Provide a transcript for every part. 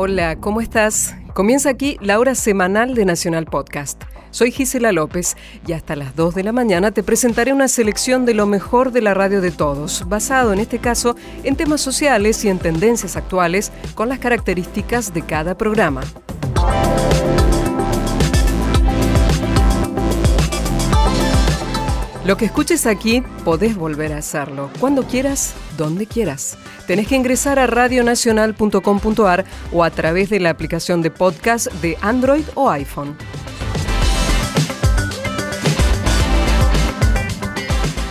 Hola, ¿cómo estás? Comienza aquí la hora semanal de Nacional Podcast. Soy Gisela López y hasta las 2 de la mañana te presentaré una selección de lo mejor de la radio de todos, basado en este caso en temas sociales y en tendencias actuales con las características de cada programa. Lo que escuches aquí, podés volver a hacerlo, cuando quieras, donde quieras. Tenés que ingresar a radionacional.com.ar o a través de la aplicación de podcast de Android o iPhone.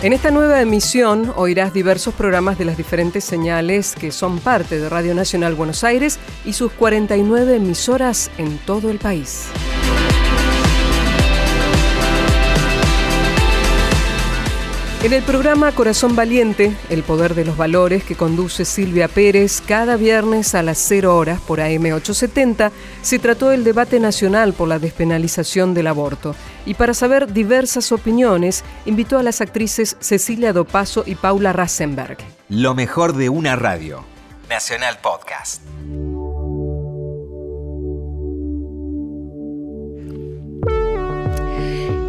En esta nueva emisión oirás diversos programas de las diferentes señales que son parte de Radio Nacional Buenos Aires y sus 49 emisoras en todo el país. En el programa Corazón Valiente, el poder de los valores que conduce Silvia Pérez cada viernes a las 0 horas por AM870, se trató el debate nacional por la despenalización del aborto. Y para saber diversas opiniones, invitó a las actrices Cecilia Dopaso y Paula Rasenberg. Lo mejor de una radio. Nacional Podcast.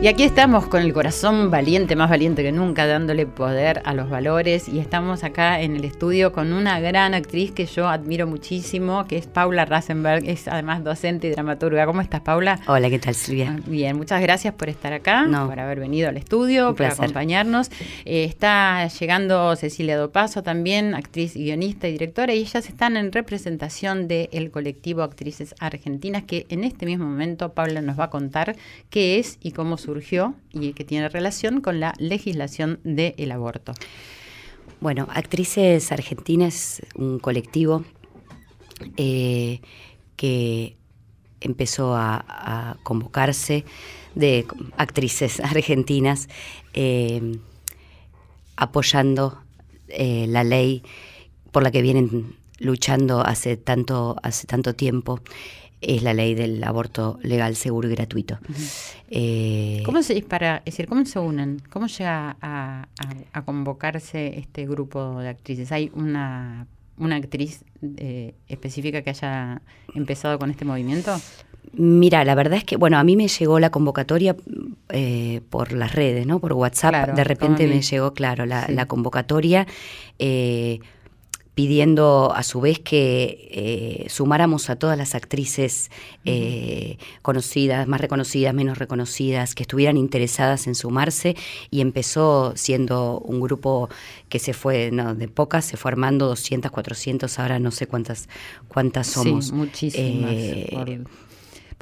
Y aquí estamos con el corazón valiente, más valiente que nunca, dándole poder a los valores. Y estamos acá en el estudio con una gran actriz que yo admiro muchísimo, que es Paula Rasenberg. Es además docente y dramaturga. ¿Cómo estás, Paula? Hola, ¿qué tal, Silvia? Ah, bien, muchas gracias por estar acá, por haber venido al estudio, por acompañarnos. Eh, está llegando Cecilia Dopaso también, actriz, guionista y directora, y ellas están en representación del colectivo Actrices Argentinas, que en este mismo momento Paula nos va a contar qué es y cómo y que tiene relación con la legislación del aborto. Bueno, Actrices Argentinas, un colectivo eh, que empezó a, convocarse de actrices argentinas eh, apoyando eh, la ley por la que vienen luchando hace tanto, hace tanto tiempo es la ley del aborto legal, seguro y gratuito. Eh, ¿Cómo se, para, decir, ¿Cómo se unen? ¿Cómo llega a, convocarse este grupo de actrices? ¿Hay una, una actriz eh, específica que haya empezado con este movimiento? Mira, la verdad es que, bueno, a mí me llegó la convocatoria eh, por las redes, ¿no? Por WhatsApp, de repente me llegó, claro, la, la convocatoria pidiendo a su vez que eh, sumáramos a todas las actrices eh, conocidas, más reconocidas, menos reconocidas, que estuvieran interesadas en sumarse y empezó siendo un grupo que se fue, no, de pocas, se fue armando 200, 400, ahora no sé cuántas, cuántas somos. Sí, muchísimas. Eh, por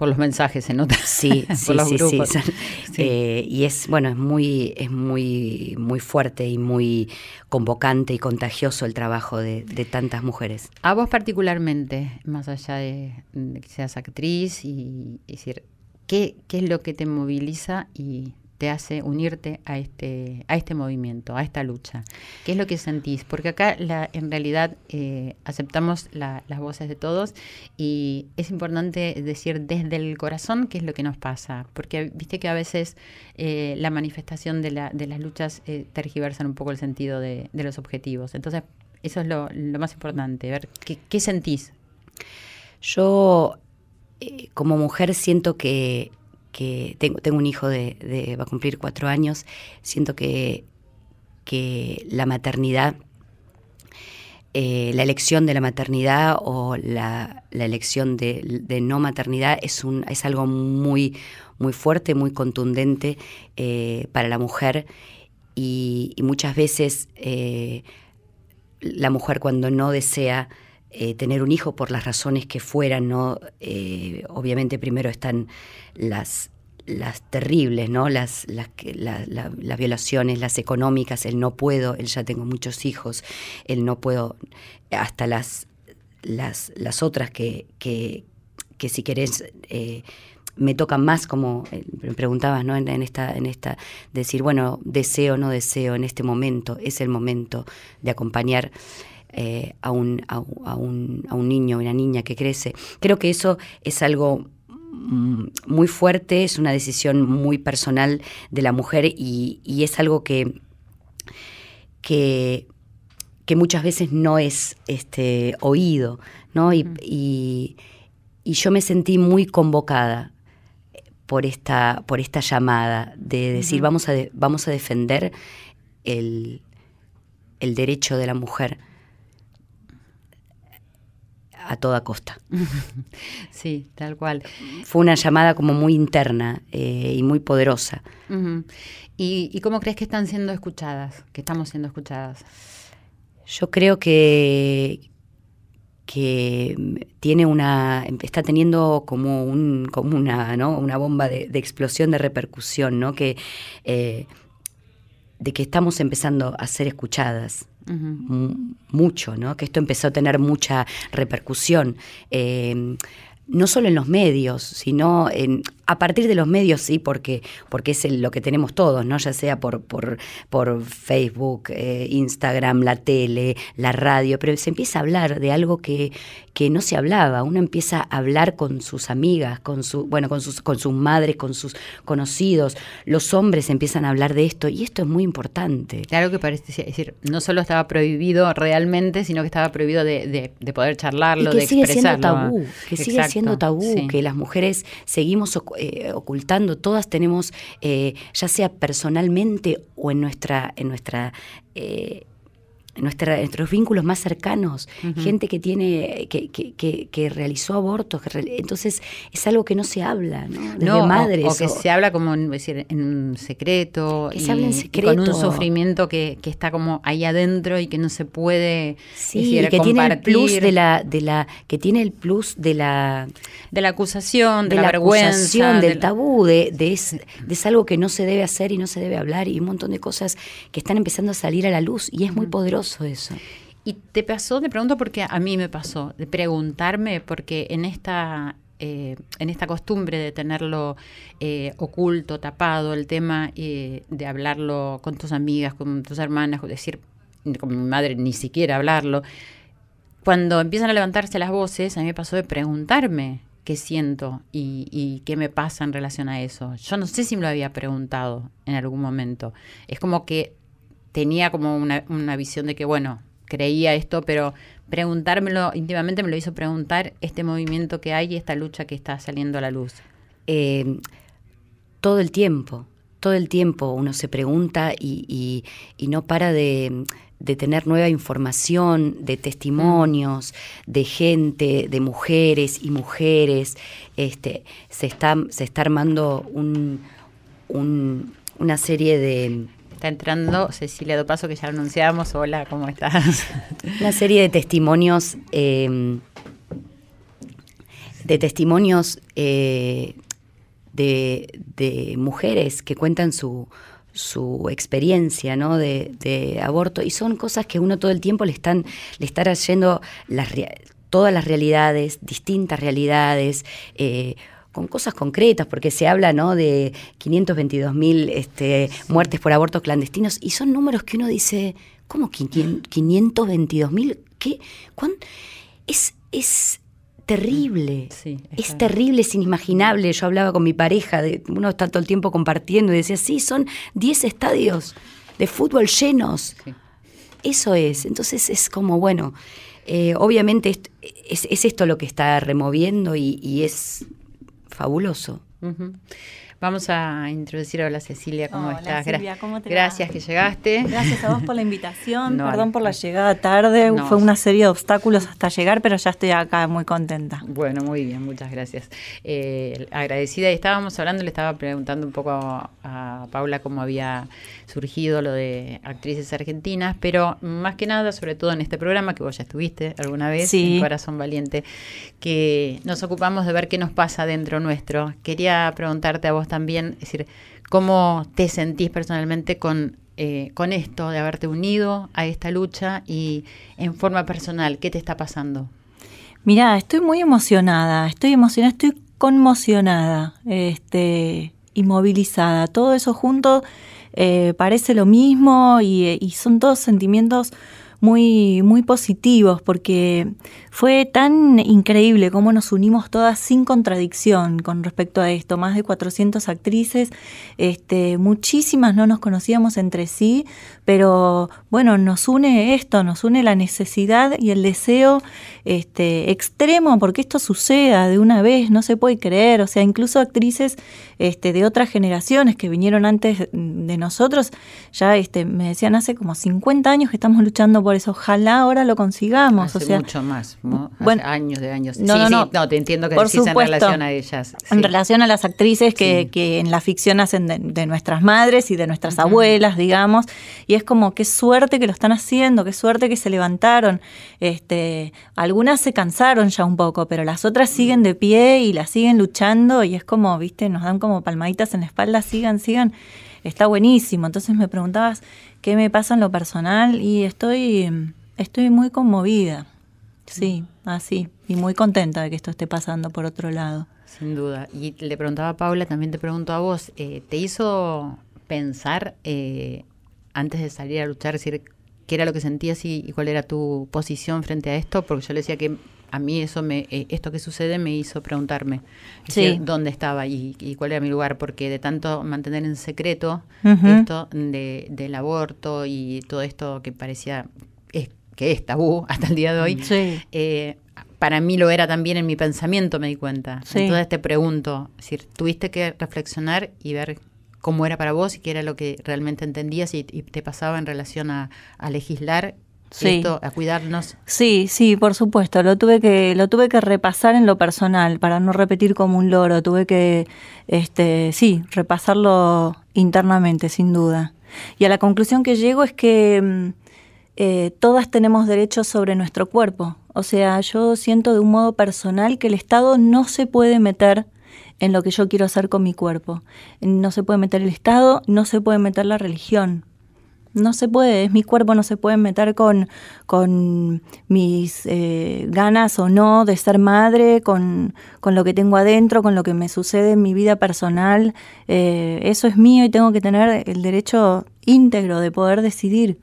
los mensajes se nota. Sí, sí, sí, sí, eh, y es, bueno, es muy, es muy, muy fuerte y muy convocante y contagioso el trabajo de, tantas mujeres. A vos particularmente, más allá de, que seas actriz y, y decir, ¿qué, ¿qué es lo que te moviliza y te hace unirte a este, a este movimiento, a esta lucha? ¿Qué es lo que sentís? Porque acá en realidad eh, aceptamos las voces de todos y es importante decir desde el corazón qué es lo que nos pasa, porque viste que a veces eh, la manifestación de, la, de las luchas eh, tergiversan un poco el sentido de, los objetivos. Entonces, eso es lo, más importante, ver qué, qué sentís. Yo, como mujer, siento que que tengo, tengo un hijo de, va a cumplir cuatro años, siento que, que la maternidad, eh, la elección de la maternidad o la, elección de, no maternidad es, un, es algo muy, muy fuerte, muy contundente eh, para la mujer. Y, muchas veces eh, la mujer cuando no desea eh, tener un hijo por las razones que fueran, ¿no? Eh, obviamente primero están las, las terribles, ¿no? Las, las, las violaciones, las económicas, el no puedo, el ya tengo muchos hijos, el no puedo, hasta las, las, las otras que, que, que si querés eh, me tocan más, como me preguntabas, ¿no? En, esta, en esta, decir, bueno, deseo, no deseo, en este momento, es el momento de acompañar eh, a, un, a, un, a un niño, una niña que crece. Creo que eso es algo mm, muy fuerte, es una decisión muy personal de la mujer y, es algo que, que, que, muchas veces no es este, oído, ¿no? Y, y, y yo me sentí muy convocada por esta, por esta llamada de decir vamos, a vamos a defender el, el, derecho de la mujer a toda costa. Sí, tal cual. Fue una llamada como muy interna eh, y muy poderosa. ¿Y, ¿Y cómo crees que están siendo escuchadas, que estamos siendo escuchadas? Yo creo que, que tiene una está teniendo como un como una ¿no? una bomba de, explosión de repercusión no que eh, de que estamos empezando a ser escuchadas mucho no que esto empezó a tener mucha repercusión eh, no solo en los medios, sino en, a partir de los medios, sí, porque, porque es lo que tenemos todos, ¿no? Ya sea por, por, por Facebook, eh, Instagram, la tele, la radio, pero se empieza a hablar de algo que, que no se hablaba. Uno empieza a hablar con sus amigas, con su, bueno, con sus, con sus madres, con sus conocidos. Los hombres empiezan a hablar de esto, y esto es muy importante. Claro que parece decir, no solo estaba prohibido realmente, sino que estaba prohibido de, de, poder charlarlo, que de sigue Siendo tabú, que sigue siendo tabú, que las mujeres seguimos eh, ocultando, todas tenemos, eh, ya sea personalmente o en nuestra, en nuestra eh, nuestra, nuestros vínculos más cercanos, gente que tiene, que, que, que, realizó abortos, entonces es algo que no se habla, ¿no? Desde madres. O, que se habla como en, decir, en un secreto. Que se habla en secreto. con un sufrimiento que, que, está como ahí adentro y que no se puede sí, que tiene el plus de la, de la, que tiene el plus de la de la acusación, de, la, vergüenza, del tabú, de, de, es, de es algo que no se debe hacer y no se debe hablar, y un montón de cosas que están empezando a salir a la luz, y es muy poderoso eso. ¿Y te pasó, te pregunto porque a mí me pasó, de preguntarme, porque en esta, eh, en esta costumbre de tenerlo eh, oculto, tapado, el tema eh, de hablarlo con tus amigas, con tus hermanas, decir, con mi madre ni siquiera hablarlo, cuando empiezan a levantarse las voces, a mí me pasó de preguntarme qué siento y, y, qué me pasa en relación a eso. Yo no sé si me lo había preguntado en algún momento. Es como que tenía como una, una visión de que, bueno, creía esto, pero preguntármelo íntimamente me lo hizo preguntar este movimiento que hay y esta lucha que está saliendo a la luz. Eh, todo el tiempo, todo el tiempo uno se pregunta y, y, no para de, de, tener nueva información, de testimonios, de gente, de mujeres y mujeres. Este, se, está, se está armando un, un, una serie de Está entrando Cecilia Dopaso, que ya anunciamos. Hola, ¿cómo estás? Una serie de testimonios, em, de testimonios eh, de, mujeres que cuentan su, experiencia de, aborto y son cosas que uno todo el tiempo le están le está trayendo todas las realidades, distintas realidades. Eh, con cosas concretas, porque se habla ¿no? de 522 mil este, muertes por abortos clandestinos, y son números que uno dice, ¿cómo 522 mil? ¿Qué? Es, es terrible, es terrible, es inimaginable. Yo hablaba con mi pareja, de, uno está todo el tiempo compartiendo y decía, sí, son 10 estadios de fútbol llenos. Eso es, entonces es como, bueno, eh, obviamente es, es, esto lo que está removiendo y, y es fabuloso. Vamos a introducir a la Cecilia, ¿cómo estás? ¿cómo te Gracias que llegaste. Gracias a vos por la invitación, perdón por la llegada tarde, fue una serie de obstáculos hasta llegar, pero ya estoy acá muy contenta. Bueno, muy bien, muchas gracias. Eh, agradecida, y estábamos hablando, le estaba preguntando un poco a Paula cómo había surgido lo de actrices argentinas, pero más que nada, sobre todo en este programa que vos ya estuviste alguna vez, en Corazón Valiente, que nos ocupamos de ver qué nos pasa dentro nuestro. Quería preguntarte a vos también, es decir, cómo te sentís personalmente con eh, con esto de haberte unido a esta lucha y en forma personal, ¿qué te está pasando? Mirá, estoy muy emocionada, estoy emocionada, estoy conmocionada, este, inmovilizada. Todo eso junto eh, parece lo mismo y, y son todos sentimientos muy, muy positivos porque fue tan increíble cómo nos unimos todas sin contradicción con respecto a esto. Más de 400 actrices, este, muchísimas no nos conocíamos entre sí, pero bueno, nos une esto, nos une la necesidad y el deseo este, extremo porque esto suceda de una vez, no se puede creer. O sea, incluso actrices este, de otras generaciones que vinieron antes de nosotros, ya este, me decían hace como 50 años que estamos luchando por eso. Ojalá ahora lo consigamos. Hace o sea, mucho más, Bueno, años de años. No, sí, no, no, te entiendo que por decís supuesto, en relación a ellas. En relación a las actrices que, que en la ficción hacen de, nuestras madres y de nuestras abuelas, digamos. Y es como qué suerte que lo están haciendo, qué suerte que se levantaron. Este, algunas se cansaron ya un poco, pero las otras siguen de pie y las siguen luchando y es como, viste, nos dan como palmaditas en la espalda, sigan, sigan. Está buenísimo. Entonces me preguntabas qué me pasa en lo personal y estoy, estoy muy conmovida. Sí, así. y muy contenta de que esto esté pasando por otro lado. Sin duda. Y le preguntaba a Paula, también te pregunto a vos, eh, ¿te hizo pensar eh, antes de salir a luchar, decir qué era lo que sentías y, cuál era tu posición frente a esto, porque yo le decía que a mí eso me, eh, esto que sucede me hizo preguntarme dónde estaba y, cuál era mi lugar, porque de tanto mantener en secreto esto de, del aborto y todo esto que parecía es, que es tabú hasta el día de hoy, eh, para mí lo era también en mi pensamiento, me di cuenta. Entonces te pregunto, si tuviste que reflexionar y ver cómo era para vos y qué era lo que realmente entendías y, te pasaba en relación a, legislar Esto, a cuidarnos. Sí, sí, por supuesto. Lo tuve que, lo tuve que repasar en lo personal para no repetir como un loro. Tuve que, este, sí, repasarlo internamente, sin duda. Y a la conclusión que llego es que mm, eh, todas tenemos derechos sobre nuestro cuerpo. O sea, yo siento de un modo personal que el Estado no se puede meter en lo que yo quiero hacer con mi cuerpo. No se puede meter el Estado, no se puede meter la religión. No se puede, es mi cuerpo, no se puede meter con, con mis eh, ganas o no de ser madre, con, con, lo que tengo adentro, con lo que me sucede en mi vida personal. Eh, eso es mío y tengo que tener el derecho íntegro de poder decidir.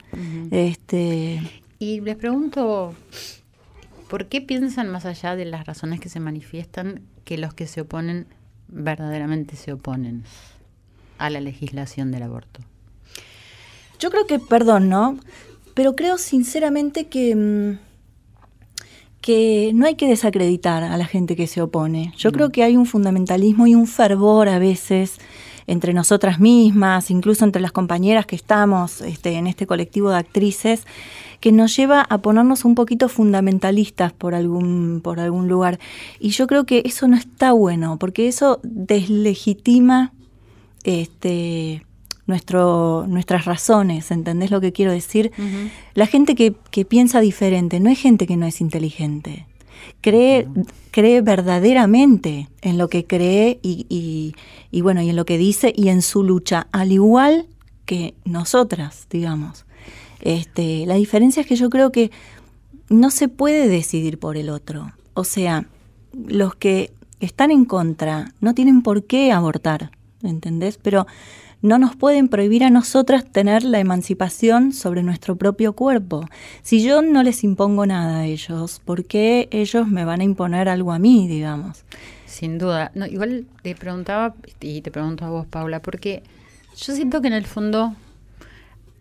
este... Y les pregunto, ¿por qué piensan más allá de las razones que se manifiestan que los que se oponen verdaderamente se oponen a la legislación del aborto? Yo creo que, perdón, ¿no? Pero creo sinceramente que, mm, que no hay que desacreditar a la gente que se opone. Yo creo que hay un fundamentalismo y un fervor a veces entre nosotras mismas, incluso entre las compañeras que estamos este, en este colectivo de actrices, que nos lleva a ponernos un poquito fundamentalistas por algún, por algún lugar. Y yo creo que eso no está bueno, porque eso deslegitima este, nuestro, nuestras razones, ¿entendés lo que quiero decir? La gente que, que, piensa diferente no es gente que no es inteligente. Cree, cree verdaderamente en lo que cree y, y, y, bueno, y en lo que dice y en su lucha, al igual que nosotras, digamos. Este, la diferencia es que yo creo que no se puede decidir por el otro. O sea, los que están en contra no tienen por qué abortar, ¿entendés? Pero no nos pueden prohibir a nosotras tener la emancipación sobre nuestro propio cuerpo. Si yo no les impongo nada a ellos, ¿por qué ellos me van a imponer algo a mí, digamos? Sin duda. No, igual te preguntaba, y te pregunto a vos, Paula, porque yo siento que en el fondo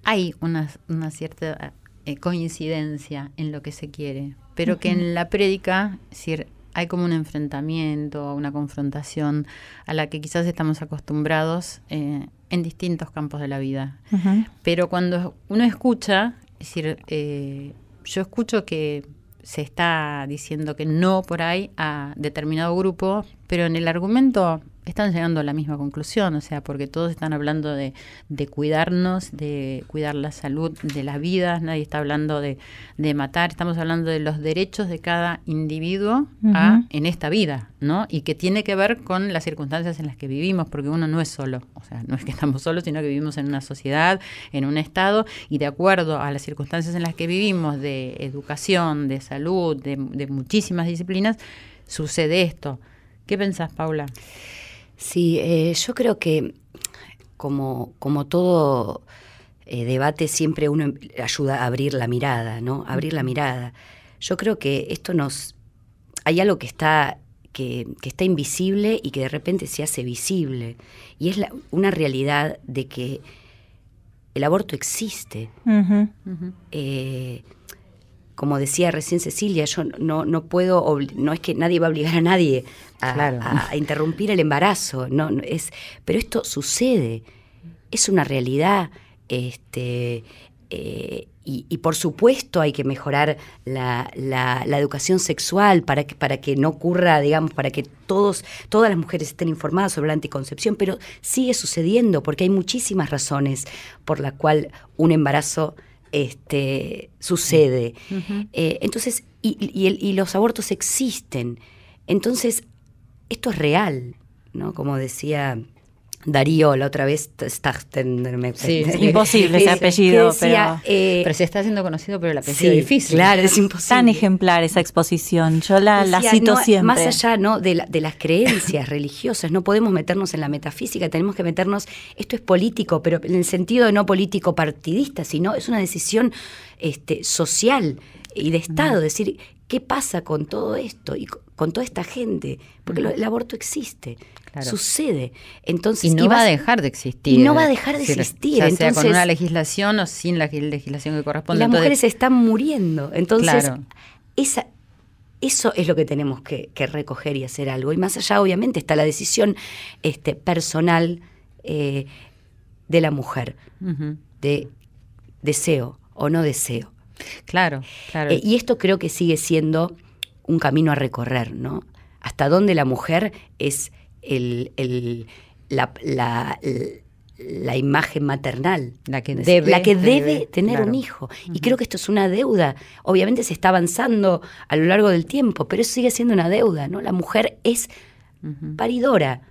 hay una, una cierta eh, coincidencia en lo que se quiere, pero que en la prédica decir, hay como un enfrentamiento, una confrontación a la que quizás estamos acostumbrados eh, en distintos campos de la vida. Pero cuando uno escucha, es decir, eh, yo escucho que se está diciendo que no por ahí a determinado grupo, pero en el argumento están llegando a la misma conclusión, o sea, porque todos están hablando de, de cuidarnos, de cuidar la salud de las vidas, nadie está hablando de, de matar, estamos hablando de los derechos de cada individuo a, en esta vida, ¿no? Y que tiene que ver con las circunstancias en las que vivimos, porque uno no es solo, o sea, no es que estamos solos, sino que vivimos en una sociedad, en un estado, y de acuerdo a las circunstancias en las que vivimos, de educación, de salud, de, de muchísimas disciplinas, sucede esto. ¿Qué pensás, Paula? Sí, eh, yo creo que como, como todo eh, debate siempre uno ayuda a abrir la mirada, ¿no? Abrir la mirada. Yo creo que esto nos... Hay algo que está, que, que está invisible y que de repente se hace visible. Y es la, una realidad de que el aborto existe. Eh, como decía recién Cecilia, yo no, no puedo, no es que nadie va a obligar a nadie a, a, interrumpir el embarazo, no, no, es, pero esto sucede, es una realidad, este, eh, y, y, por supuesto hay que mejorar la, la, la, educación sexual para que, para que no ocurra, digamos, para que todos, todas las mujeres estén informadas sobre la anticoncepción, pero sigue sucediendo porque hay muchísimas razones por la cual un embarazo este, sucede. Uh -huh. eh, entonces, y, y, el, y, los abortos existen. Entonces, esto es real, ¿no? Como decía Darío la otra vez, Stachten, sí, es imposible ese apellido, decía, pero, eh, pero se está haciendo conocido, pero el apellido sí, es difícil. Claro, es imposible. Tan ejemplar esa exposición, yo la, decía, la cito no, siempre. Más allá ¿no? de, la, de las creencias religiosas, no podemos meternos en la metafísica, tenemos que meternos, esto es político, pero en el sentido de no político partidista, sino es una decisión este, social y de Estado, -huh. decir, ¿qué pasa con todo esto y con toda esta gente? Porque uh -huh. el aborto existe. Claro. Sucede. Entonces, y no va a dejar de existir. Y no va a dejar de existir. Ya Entonces, sea con una legislación o sin la legislación que corresponde. Las Entonces, mujeres están muriendo. Entonces, claro. esa, eso es lo que tenemos que, que, recoger y hacer algo. Y más allá, obviamente, está la decisión este, personal eh, de la mujer, uh -huh. de deseo o no deseo. Claro, claro. Eh, y esto creo que sigue siendo un camino a recorrer, ¿no? Hasta dónde la mujer es el, el, la, la, la, imagen maternal, la que debe, la que debe, debe tener claro. un hijo. Y uh -huh. creo que esto es una deuda. Obviamente se está avanzando a lo largo del tiempo, pero eso sigue siendo una deuda, ¿no? La mujer es uh -huh. paridora.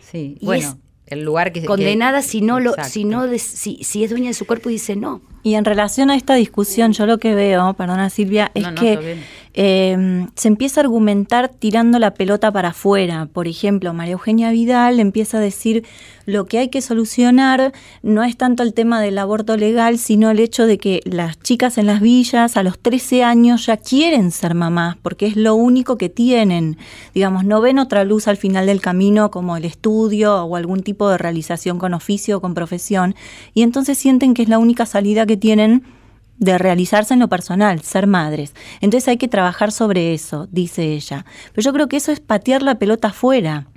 Sí, y bueno. Es el lugar que condenada que, si no lo si no de, si, si es dueña de su cuerpo y dice no y en relación a esta discusión, yo lo que veo, perdona Silvia, es no, no, que eh, se empieza a argumentar tirando la pelota para afuera. Por ejemplo, María Eugenia Vidal empieza a decir lo que hay que solucionar no es tanto el tema del aborto legal, sino el hecho de que las chicas en las villas a los 13 años ya quieren ser mamás, porque es lo único que tienen. Digamos, no ven otra luz al final del camino como el estudio o algún tipo de realización con oficio o con profesión, y entonces sienten que es la única salida que tienen de realizarse en lo personal, ser madres. Entonces hay que trabajar sobre eso, dice ella. Pero yo creo que eso es patear la pelota afuera.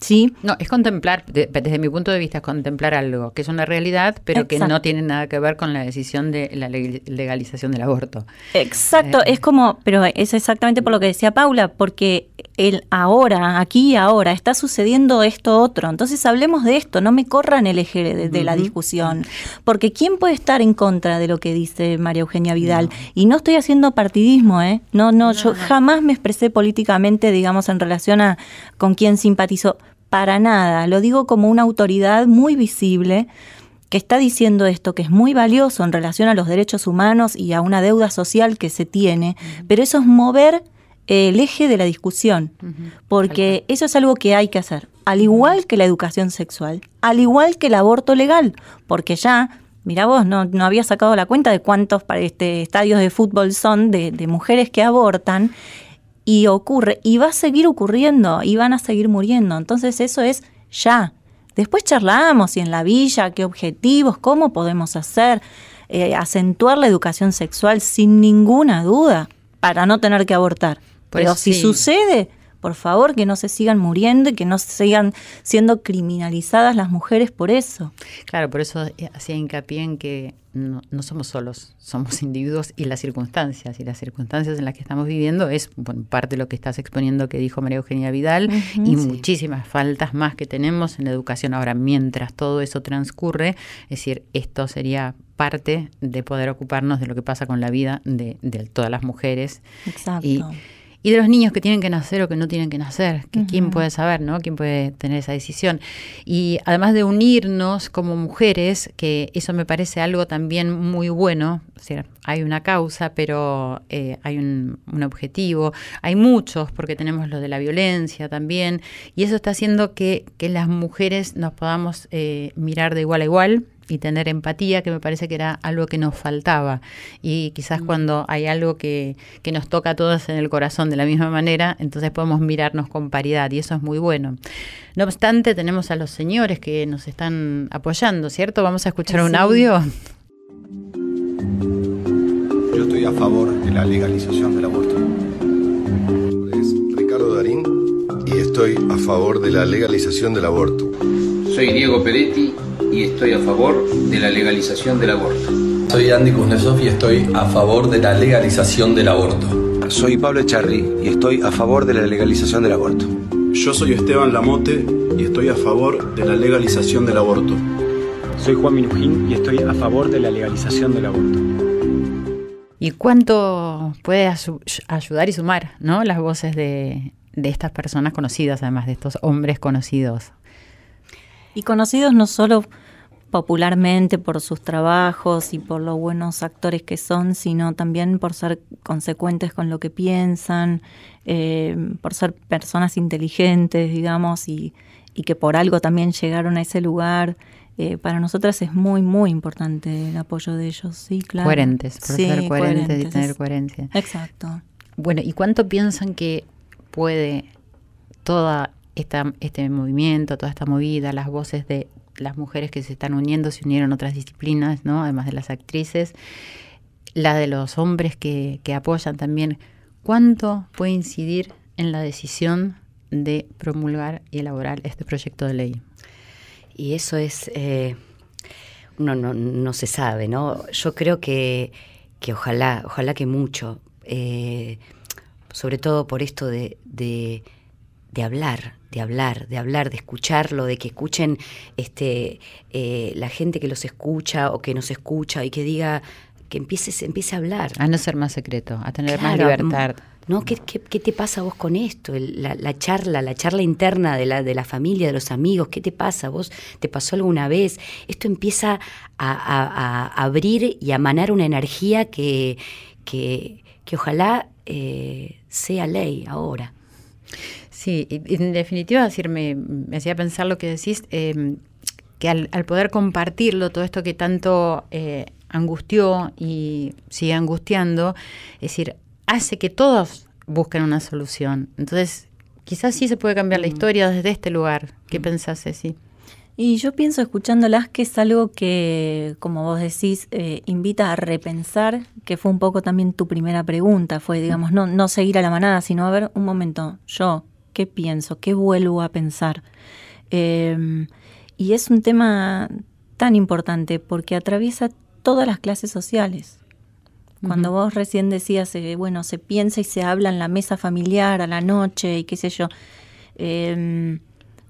¿Sí? No, es contemplar, de, desde mi punto de vista, es contemplar algo que es una realidad, pero Exacto. que no tiene nada que ver con la decisión de la legalización del aborto. Exacto, eh. es como, pero es exactamente por lo que decía Paula, porque el ahora, aquí y ahora, está sucediendo esto otro. Entonces hablemos de esto, no me corran el eje de, de uh -huh. la discusión. Porque ¿quién puede estar en contra de lo que dice María Eugenia Vidal? No. Y no estoy haciendo partidismo, ¿eh? No, no, no yo no. jamás me expresé políticamente, digamos, en relación a con quién simpatizo para nada, lo digo como una autoridad muy visible que está diciendo esto, que es muy valioso en relación a los derechos humanos y a una deuda social que se tiene, pero eso es mover el eje de la discusión, porque eso es algo que hay que hacer, al igual que la educación sexual, al igual que el aborto legal, porque ya Mira vos, no, no, había sacado la cuenta de cuántos este, estadios de fútbol son de, de, mujeres que abortan y ocurre, y va a seguir ocurriendo, y van a seguir muriendo. Entonces eso es ya. Después charlamos y en la villa, qué objetivos, cómo podemos hacer, eh, acentuar la educación sexual sin ninguna duda para no tener que abortar. Pues Pero sí. si sucede, por favor, que no se sigan muriendo y que no sigan siendo criminalizadas las mujeres por eso. Claro, por eso hacía hincapié en que no, somos solos, somos individuos y las circunstancias. Y las circunstancias en las que estamos viviendo es parte de lo que estás exponiendo que dijo María Eugenia Vidal y muchísimas faltas más que tenemos en la educación. Ahora, mientras todo eso transcurre, es decir, esto sería parte de poder ocuparnos de lo que pasa con la vida de, de todas las mujeres. Exacto y de los niños que tienen que nacer o que no tienen que nacer, que quién puede saber, ¿no? ¿Quién puede tener esa decisión? Y además de unirnos como mujeres, que eso me parece algo también muy bueno, o sea, hay una causa, pero eh, hay un, objetivo, hay muchos, porque tenemos lo de la violencia también, y eso está haciendo que, que las mujeres nos podamos eh, mirar de igual a igual, y tener empatía, que me parece que era algo que nos faltaba. Y quizás mm. cuando hay algo que, que nos toca a todos en el corazón de la misma manera, entonces podemos mirarnos con paridad y eso es muy bueno. No obstante, tenemos a los señores que nos están apoyando, ¿cierto? Vamos a escuchar un audio. Yo estoy a favor de la legalización del aborto. Es Ricardo Darín y estoy a favor de la legalización del aborto. Soy Diego Peretti y estoy a favor de la legalización del aborto. Soy Andy Kuznetsov y estoy a favor de la legalización del aborto. Soy Pablo Echarri y estoy a favor de la legalización del aborto. Yo soy Esteban Lamote y estoy a favor de la legalización del aborto. Soy Juan Minujín y estoy a favor de la legalización del aborto. ¿Y cuánto puede ayudar y sumar ¿no? las voces de, de estas personas conocidas, además de estos hombres conocidos? Y conocidos no solo popularmente por sus trabajos y por los buenos actores que son, sino también por ser consecuentes con lo que piensan, eh, por ser personas inteligentes, digamos, y, que por algo también llegaron a ese lugar. Eh, para nosotras es muy, muy importante el apoyo de ellos, sí, claro. Coherentes, por ser coherentes, y tener coherencia. Exacto. Bueno, ¿y cuánto piensan que puede toda este movimiento, toda esta movida, las voces de las mujeres que se están uniendo, se unieron otras disciplinas, ¿no? además de las actrices, la de los hombres que, apoyan también, ¿cuánto puede incidir en la decisión de promulgar y elaborar este proyecto de ley? Y eso es, eh, uno no, se sabe, ¿no? Yo creo que, que ojalá, ojalá que mucho, eh, sobre todo por esto de de hablar, de hablar, de hablar, de escucharlo, de que escuchen este, eh, la gente que los escucha o que nos escucha y que diga, que empiece, empiece a hablar. A no ser más secreto, a tener más libertad. ¿No? ¿Qué, ¿Qué, te pasa vos con esto? la, charla, la charla interna de la, de la familia, de los amigos, ¿qué te pasa? ¿Vos te pasó alguna vez? Esto empieza a, abrir y a manar una energía que, que, ojalá eh, sea ley ahora. Sí, en definitiva, decir, me, hacía pensar lo que decís, em, que al, poder compartirlo, todo esto que tanto eh, angustió y sigue angustiando, es decir, hace que todos busquen una solución. Entonces, quizás sí se puede cambiar la historia desde este lugar. ¿Qué pensás, Ceci? Y yo pienso, escuchándolas, que es algo que, como vos decís, eh, invita a repensar, que fue un poco también tu primera pregunta, fue, digamos, no, no seguir a la manada, sino a ver, un momento, yo, qué pienso, qué vuelvo a pensar. Em, y es un tema tan importante porque atraviesa todas las clases sociales. Cuando vos recién decías, eh, bueno, se piensa y se habla en la mesa familiar a la noche y qué sé yo, em,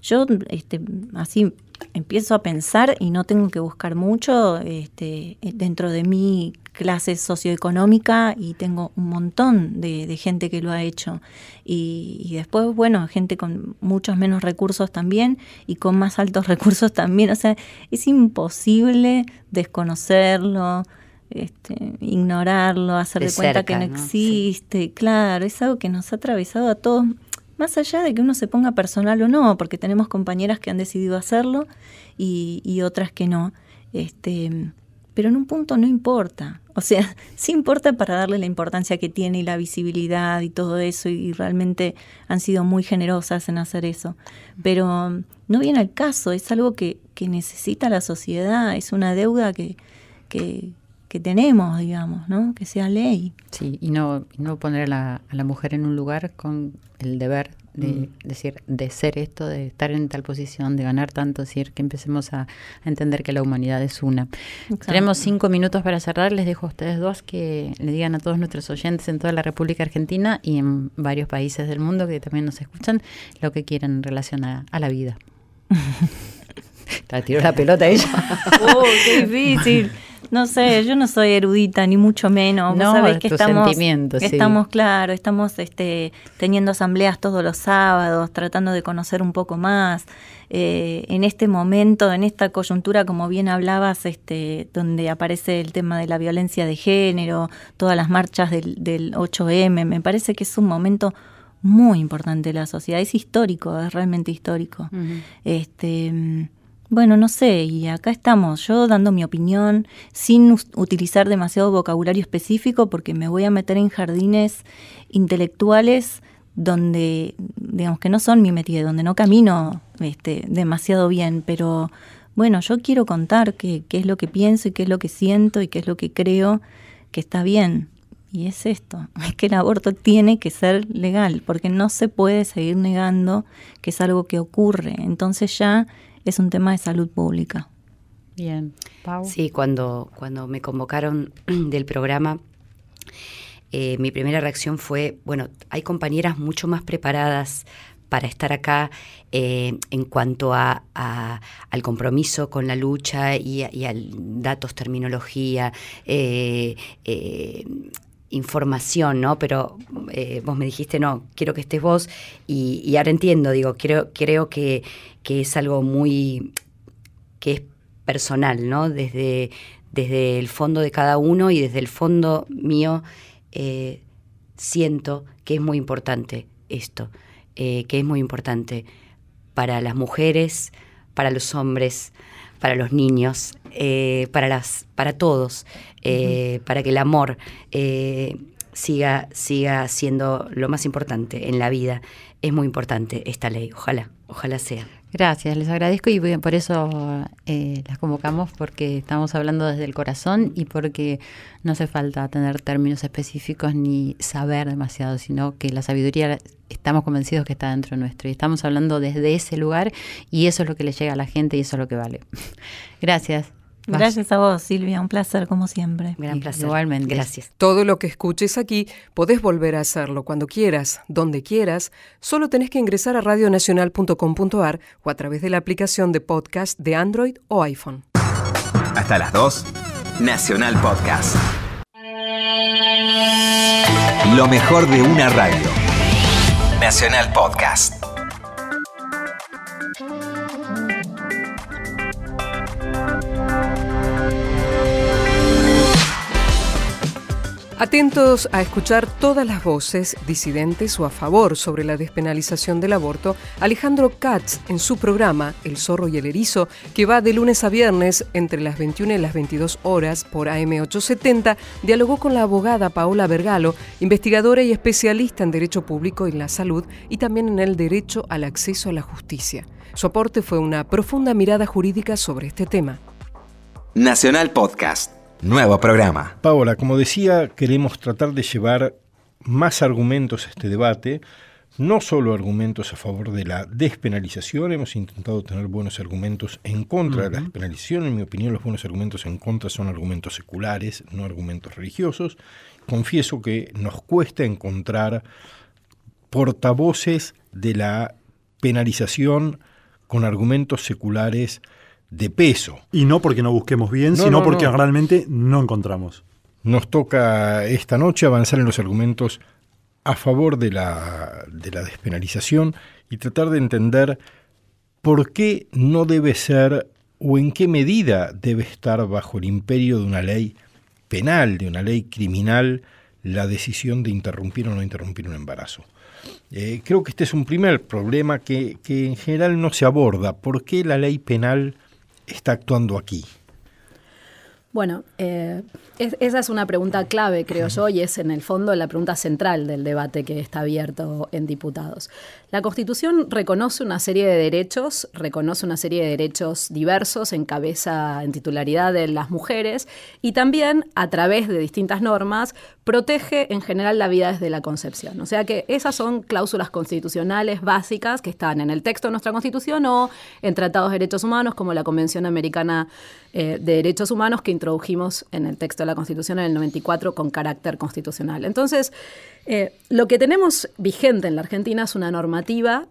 yo este, así empiezo a pensar y no tengo que buscar mucho este, dentro de mi clase socioeconómica y tengo un montón de, gente que lo ha hecho. Y, después, bueno, gente con muchos menos recursos también y con más altos recursos también. O sea, es imposible desconocerlo. Este, ignorarlo, hacer de, cuenta que no, existe, claro, es algo que nos ha atravesado a todos más allá de que uno se ponga personal o no, porque tenemos compañeras que han decidido hacerlo y, otras que no. Este, pero en un punto no importa. O sea, sí importa para darle la importancia que tiene y la visibilidad y todo eso, y realmente han sido muy generosas en hacer eso. Pero no viene al caso, es algo que, que necesita la sociedad, es una deuda que, que, que tenemos, digamos, ¿no? Que sea ley. Sí, y no, no poner a la, a la mujer en un lugar con el deber de Mm. decir, de ser esto, de estar en tal posición, de ganar tanto, es decir, que empecemos a, a entender que la humanidad es una. Exacto. Tenemos cinco minutos para cerrar, les dejo a ustedes dos que le digan a todos nuestros oyentes en toda la República Argentina y en varios países del mundo que también nos escuchan lo que quieran en relación a, a la vida. La tiró la pelota ella. Oh, qué difícil. No sé, yo no soy erudita, ni mucho menos. Vos No, sabés que estamos, sí. estamos, claro, estamos este, teniendo asambleas todos los sábados, tratando de conocer un poco más. Eh, en este momento, en esta coyuntura, como bien hablabas, este, donde aparece el tema de la violencia de género, todas las marchas del, del 8M, me parece que es un momento muy importante de la sociedad. Es histórico, es realmente histórico. Este, bueno, no sé, y acá estamos, yo dando mi opinión sin utilizar demasiado vocabulario específico porque me voy a meter en jardines intelectuales donde, digamos que no son mi metida, donde no camino este, demasiado bien, pero bueno, yo quiero contar qué, qué es lo que pienso y qué es lo que siento y qué es lo que creo que está bien. Y es esto, es que el aborto tiene que ser legal, porque no se puede seguir negando que es algo que ocurre. Entonces ya es un tema de salud pública. Bien, Pau. Sí, cuando, cuando me convocaron del programa, eh, mi primera reacción fue, bueno, hay compañeras mucho más preparadas para estar acá eh, en cuanto a, a- al compromiso con la lucha y, a- y al datos, terminología, eh, eh, información, ¿no? Pero eh, vos me dijiste, no, quiero que estés vos y, y ahora entiendo, digo, creo, creo que, que es algo muy que es personal, ¿no? Desde, desde el fondo de cada uno y desde el fondo mío eh, siento que es muy importante esto, eh, que es muy importante para las mujeres, para los hombres, para los niños, eh, para, las, para todos, para que el amor siga, siga siendo lo más importante en la vida. Es muy importante esta ley, ojalá, ojalá sea. Gracias, les agradezco y por eso eh, las convocamos porque estamos hablando desde el corazón y porque no hace falta tener términos específicos ni saber demasiado, sino que la sabiduría estamos convencidos que está dentro nuestro y estamos hablando desde ese lugar y eso es lo que le llega a la gente y eso es lo que vale. Gracias. Gracias a vos, Silvia, un placer como siempre. Gran placer. Igualmente. Gracias. Todo lo que escuches aquí podés volver a hacerlo cuando quieras, donde quieras. Solo tenés que ingresar a radionacional.com.ar o a través de la aplicación de podcast de Android o iPhone. Hasta las 2, Nacional Podcast. Lo mejor de una radio. Nacional Podcast. Atentos a escuchar todas las voces disidentes o a favor sobre la despenalización del aborto, Alejandro Katz en su programa El zorro y el erizo, que va de lunes a viernes entre las 21 y las 22 horas por AM870, dialogó con la abogada Paola Vergalo, investigadora y especialista en Derecho Público y la Salud y también en el derecho al acceso a la justicia. Su aporte fue una profunda mirada jurídica sobre este tema. Nacional Podcast. Nuevo programa. Paola, como decía, queremos tratar de llevar más argumentos a este debate, no solo argumentos a favor de la despenalización, hemos intentado tener buenos argumentos en contra de la despenalización, en mi opinión los buenos argumentos en contra son argumentos seculares, no argumentos religiosos. Confieso que nos cuesta encontrar portavoces de la penalización con argumentos seculares de peso. Y no porque no busquemos bien, No, sino no, porque no. realmente no encontramos. Nos toca esta noche avanzar en los argumentos a favor de la, de la despenalización y tratar de entender por qué no debe ser o en qué medida debe estar bajo el imperio de una ley penal, de una ley criminal, la decisión de interrumpir o no interrumpir un embarazo. Eh, creo que este es un primer problema que, que en general no se aborda. ¿Por qué la ley penal está actuando aquí? Bueno, eh, esa es una pregunta clave, creo yo, y es en el fondo la pregunta central del debate que está abierto en diputados. La Constitución reconoce una serie de derechos, reconoce una serie de derechos diversos en cabeza, en titularidad de las mujeres, y también, a través de distintas normas, protege en general la vida desde la concepción. O sea que esas son cláusulas constitucionales básicas que están en el texto de nuestra Constitución o en tratados de derechos humanos, como la Convención Americana eh, de Derechos Humanos que introdujimos en el texto de la Constitución en el 94 con carácter constitucional. Entonces, eh, lo que tenemos vigente en la Argentina es una normativa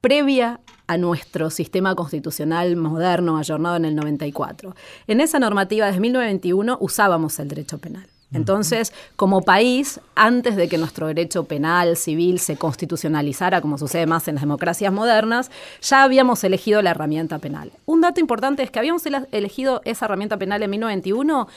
previa a nuestro sistema constitucional moderno, ayornado en el 94. En esa normativa, desde 1921, usábamos el derecho penal. Entonces, como país, antes de que nuestro derecho penal, civil, se constitucionalizara, como sucede más en las democracias modernas, ya habíamos elegido la herramienta penal. Un dato importante es que habíamos elegido esa herramienta penal en 1921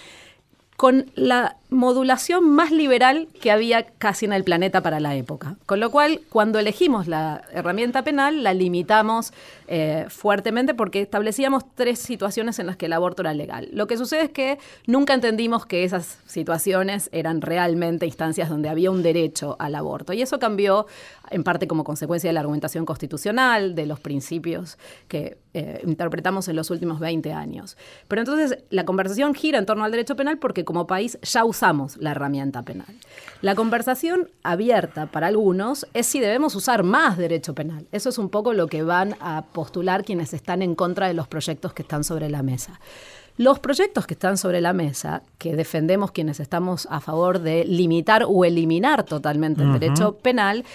con la modulación más liberal que había casi en el planeta para la época. Con lo cual, cuando elegimos la herramienta penal, la limitamos eh, fuertemente porque establecíamos tres situaciones en las que el aborto era legal. Lo que sucede es que nunca entendimos que esas situaciones eran realmente instancias donde había un derecho al aborto. Y eso cambió en parte como consecuencia de la argumentación constitucional, de los principios que eh, interpretamos en los últimos 20 años. Pero entonces la conversación gira en torno al derecho penal porque como país ya usamos la herramienta penal. La conversación abierta para algunos es si debemos usar más derecho penal. Eso es un poco lo que van a postular quienes están en contra de los proyectos que están sobre la mesa. Los proyectos que están sobre la mesa, que defendemos quienes estamos a favor de limitar o eliminar totalmente el derecho penal,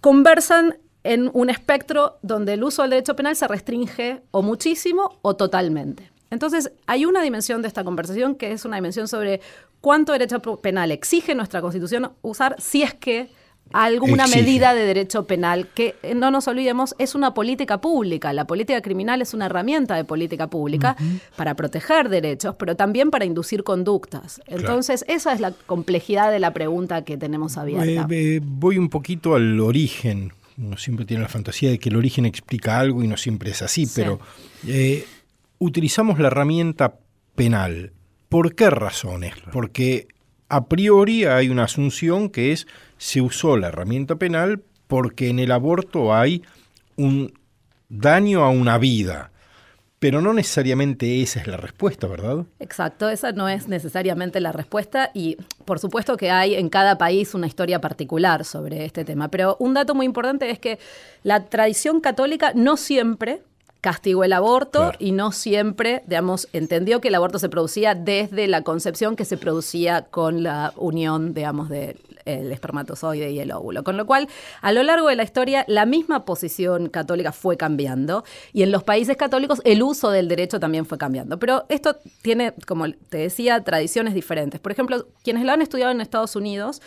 conversan en un espectro donde el uso del derecho penal se restringe o muchísimo o totalmente. Entonces, hay una dimensión de esta conversación que es una dimensión sobre cuánto derecho penal exige nuestra Constitución usar si es que alguna medida de derecho penal, que eh, no nos olvidemos, es una política pública. La política criminal es una herramienta de política pública para proteger derechos, pero también para inducir conductas. Entonces, esa es la complejidad de la pregunta que tenemos abierta. Eh, voy un poquito al origen. Uno siempre tiene la fantasía de que el origen explica algo y no siempre es así, pero eh, utilizamos la herramienta penal. ¿Por qué razones? Porque a priori hay una asunción que es se usó la herramienta penal porque en el aborto hay un daño a una vida. Pero no necesariamente esa es la respuesta, ¿verdad? Exacto, esa no es necesariamente la respuesta y por supuesto que hay en cada país una historia particular sobre este tema. Pero un dato muy importante es que la tradición católica no siempre castigó el aborto y no siempre, digamos, entendió que el aborto se producía desde la concepción que se producía con la unión, digamos, del espermatozoide y el óvulo. Con lo cual, a lo largo de la historia, la misma posición católica fue cambiando y en los países católicos el uso del derecho también fue cambiando. Pero esto tiene, como te decía, tradiciones diferentes. Por ejemplo, quienes lo han estudiado en Estados Unidos,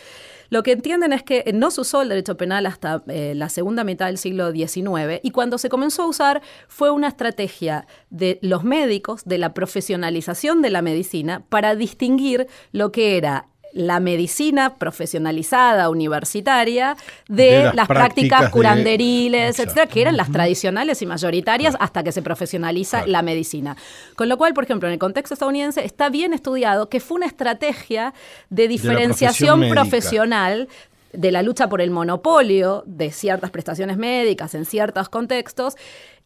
lo que entienden es que no se usó el derecho penal hasta eh, la segunda mitad del siglo XIX y cuando se comenzó a usar fue una estrategia de los médicos, de la profesionalización de la medicina, para distinguir lo que era la medicina profesionalizada universitaria de, las, prácticas, curanderiles, etcétera, que eran las tradicionales y mayoritarias hasta que se profesionaliza la medicina. Con lo cual, por ejemplo, en el contexto estadounidense está bien estudiado que fue una estrategia de diferenciación profesional de la lucha por el monopolio de ciertas prestaciones médicas en ciertos contextos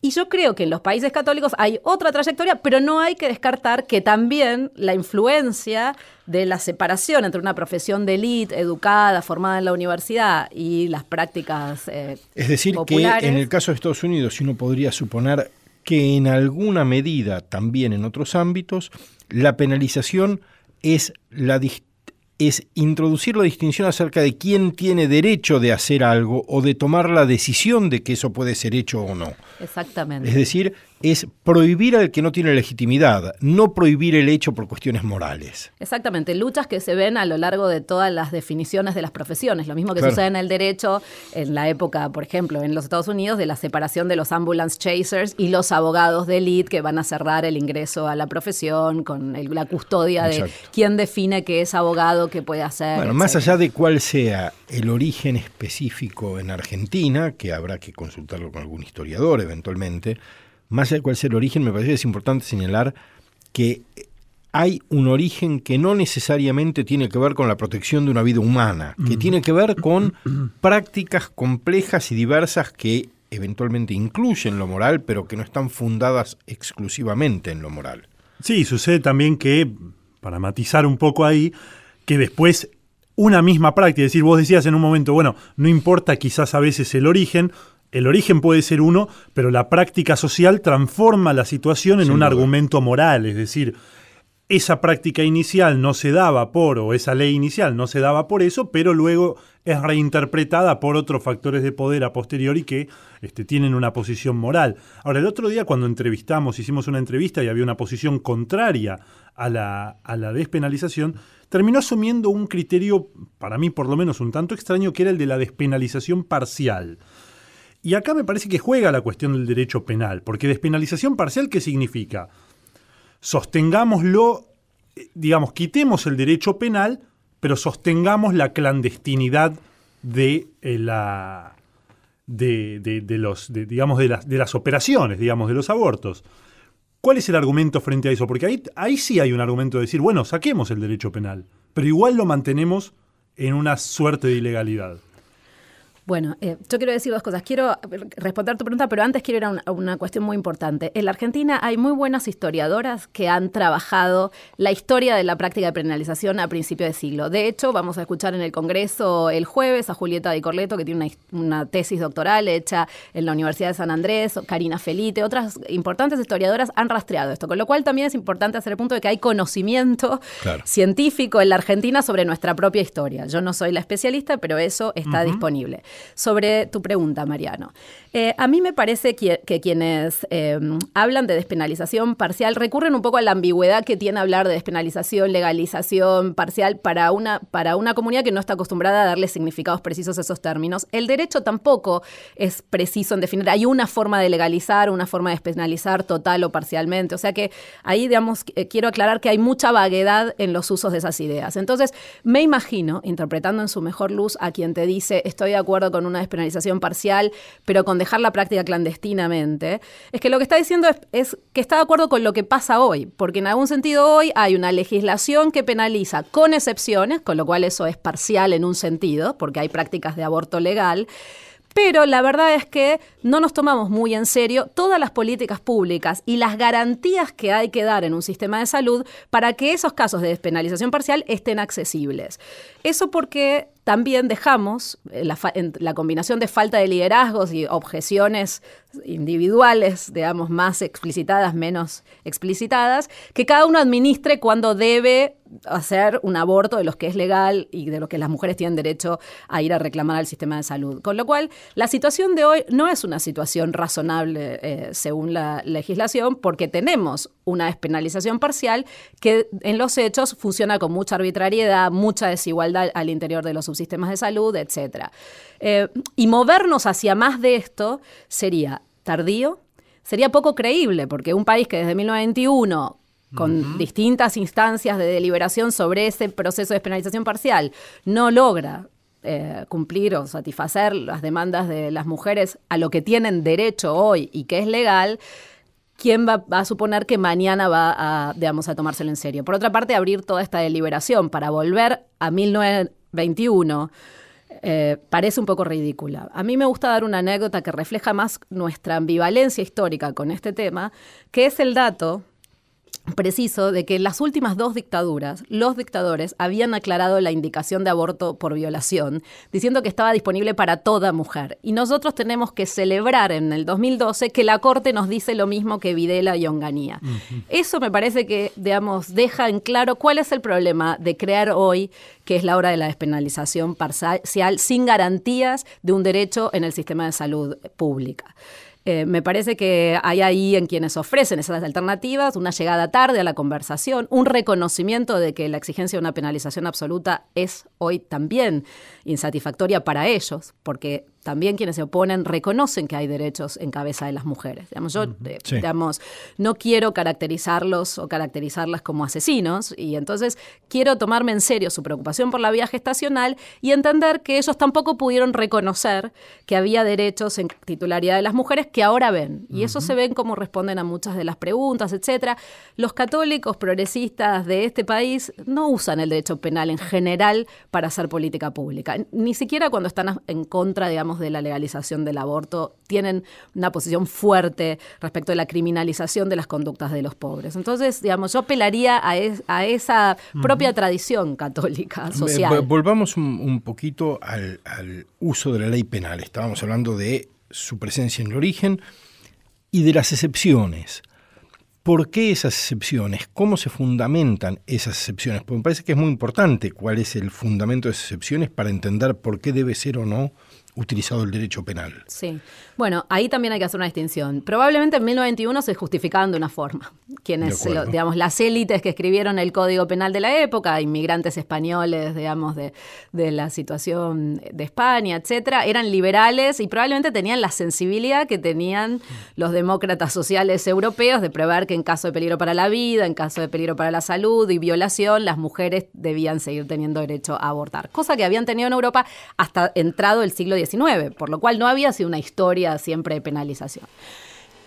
y yo creo que en los países católicos hay otra trayectoria, pero no hay que descartar que también la influencia de la separación entre una profesión de élite, educada, formada en la universidad y las prácticas eh, Es decir, que en el caso de Estados Unidos uno podría suponer que en alguna medida, también en otros ámbitos, la penalización es la es introducir la distinción acerca de quién tiene derecho de hacer algo o de tomar la decisión de que eso puede ser hecho o no. Exactamente. Es decir, es prohibir al que no tiene legitimidad, no prohibir el hecho por cuestiones morales. Exactamente, luchas que se ven a lo largo de todas las definiciones de las profesiones, lo mismo que sucede en el derecho en la época, por ejemplo, en los Estados Unidos, de la separación de los ambulance chasers y los abogados de elite que van a cerrar el ingreso a la profesión con la custodia de quién define qué es abogado, qué puede hacer. Bueno, más allá de cuál sea el origen específico en Argentina, que habrá que consultarlo con algún historiador eventualmente, más allá de cuál sea el origen, me parece que es importante señalar que hay un origen que no necesariamente tiene que ver con la protección de una vida humana, que tiene que ver con prácticas complejas y diversas que eventualmente incluyen lo moral, pero que no están fundadas exclusivamente en lo moral. Sí, sucede también que, para matizar un poco ahí, que después una misma práctica, es decir, vos decías en un momento, bueno, no importa quizás a veces el origen, el origen puede ser uno, pero la práctica social transforma la situación en Sin un duda. argumento moral, es decir, esa práctica inicial no se daba por, o esa ley inicial no se daba por eso, pero luego es reinterpretada por otros factores de poder a posteriori que este, tienen una posición moral. Ahora, el otro día cuando entrevistamos, hicimos una entrevista y había una posición contraria a la, a la despenalización, terminó asumiendo un criterio, para mí por lo menos un tanto extraño, que era el de la despenalización parcial. Y acá me parece que juega la cuestión del derecho penal, porque despenalización parcial, ¿qué significa? sostengámoslo, eh, digamos, quitemos el derecho penal, pero sostengamos la clandestinidad de eh, la de, de- de los de, las, de las operaciones, digamos, de los abortos. ¿Cuál es el argumento frente a eso? Porque ahí, ahí sí hay un argumento de decir, bueno, saquemos el derecho penal, pero igual lo mantenemos en una suerte de ilegalidad. Bueno, eh, yo quiero decir dos cosas. Quiero responder tu pregunta, pero antes quiero ir a, un- a una cuestión muy importante. En la Argentina hay muy buenas historiadoras que han trabajado la historia de la práctica de penalización a principio de siglo. De hecho, vamos a escuchar en el Congreso el jueves a Julieta Di Corleto, que tiene una, una tesis doctoral hecha en la Universidad de San Andrés, Karina Felite, otras importantes historiadoras han rastreado esto, con lo cual también es importante hacer el punto de que hay conocimiento Claro. científico en la Argentina sobre nuestra propia historia. Yo no soy la especialista, pero eso está disponible. Sobre tu pregunta, Mariano. Eh, a mí me parece que, quienes eh, hablan de despenalización parcial recurren un poco a la ambigüedad que tiene hablar de despenalización, legalización parcial para una, para una comunidad que no está acostumbrada a darle significados precisos a esos términos. El derecho tampoco es preciso en definir. Hay una forma de legalizar, una forma de despenalizar total o parcialmente. O sea que ahí, digamos, eh, quiero aclarar que hay mucha vaguedad en los usos de esas ideas. Entonces, me imagino, interpretando en su mejor luz a quien te dice, estoy de acuerdo con una despenalización parcial, pero con dejar la práctica clandestinamente, es que lo que está diciendo es, que está de acuerdo con lo que pasa hoy, porque en algún sentido hoy hay una legislación que penaliza con excepciones, con lo cual eso es parcial en un sentido, porque hay prácticas de aborto legal, pero la verdad es que no nos tomamos muy en serio todas las políticas públicas y las garantías que hay que dar en un sistema de salud para que esos casos de despenalización parcial estén accesibles. Eso porque también dejamos eh, la, combinación de falta de liderazgos y objeciones individuales, digamos, más explicitadas, menos explicitadas, que cada uno administre cuando debe hacer un aborto de los que es legal y de los que las mujeres tienen derecho a ir a reclamar al sistema de salud. Con lo cual, la situación de hoy no es una situación razonable eh, según la legislación, porque tenemos una despenalización parcial que en los hechos funciona con mucha arbitrariedad, mucha desigualdad al interior de los subsistemas de salud, etc. Eh, y movernos hacia más de esto sería tardío, sería poco creíble, porque un país que desde 1921 con distintas instancias de deliberación sobre ese proceso de despenalización parcial, no logra eh, cumplir o satisfacer las demandas de las mujeres a lo que tienen derecho hoy y que es legal, ¿quién va, a suponer que mañana va a, digamos, a tomárselo en serio? Por otra parte, abrir toda esta deliberación para volver a 1921 eh, parece un poco ridícula. A mí me gusta dar una anécdota que refleja más nuestra ambivalencia histórica con este tema, que es el dato preciso de que en las últimas dos dictaduras, los dictadores habían aclarado la indicación de aborto por violación, diciendo que estaba disponible para toda mujer. Y nosotros tenemos que celebrar en el 2012 que la Corte nos dice lo mismo que Videla y Onganía. Eso me parece que, digamos, deja en claro cuál es el problema de crear hoy, que es la hora de la despenalización parcial, sin garantías de un derecho en el sistema de salud pública. Eh, me parece que hay ahí en quienes ofrecen esas alternativas una llegada tarde a la conversación, un reconocimiento de que la exigencia de una penalización absoluta es hoy también insatisfactoria para ellos, porque también quienes se oponen reconocen que hay derechos en cabeza de las mujeres. Digamos, yo, digamos, no quiero caracterizarlos o caracterizarlas como asesinos y entonces quiero tomarme en serio su preocupación por la vida gestacional y entender que ellos tampoco pudieron reconocer que había derechos en titularidad de las mujeres que ahora ven. Y eso se ven como responden a muchas de las preguntas, etcétera. Los católicos progresistas de este país no usan el derecho penal en general para hacer política pública. Ni siquiera cuando están en contra, digamos, de la legalización del aborto, tienen una posición fuerte respecto de la criminalización de las conductas de los pobres. Entonces, digamos, yo apelaría a, esa propia tradición católica social. Volvamos un, poquito al, al uso de la ley penal. Estábamos hablando de su presencia en el origen y de las excepciones. ¿Por qué esas excepciones? ¿Cómo se fundamentan esas excepciones? Porque me parece que es muy importante cuál es el fundamento de esas excepciones para entender por qué debe ser o no utilizado el derecho penal. Sí. Bueno, ahí también hay que hacer una distinción. Probablemente en 1991 se justificaban de una forma. Quienes, digamos, las élites que escribieron el Código Penal de la época, inmigrantes españoles, digamos, de, de la situación de España, etcétera, eran liberales y probablemente tenían la sensibilidad que tenían los demócratas sociales europeos de prever que en caso de peligro para la vida, en caso de peligro para la salud y violación, las mujeres debían seguir teniendo derecho a abortar. Cosa que habían tenido en Europa hasta entrado el siglo XIX, por lo cual no había sido una historia siempre de penalización.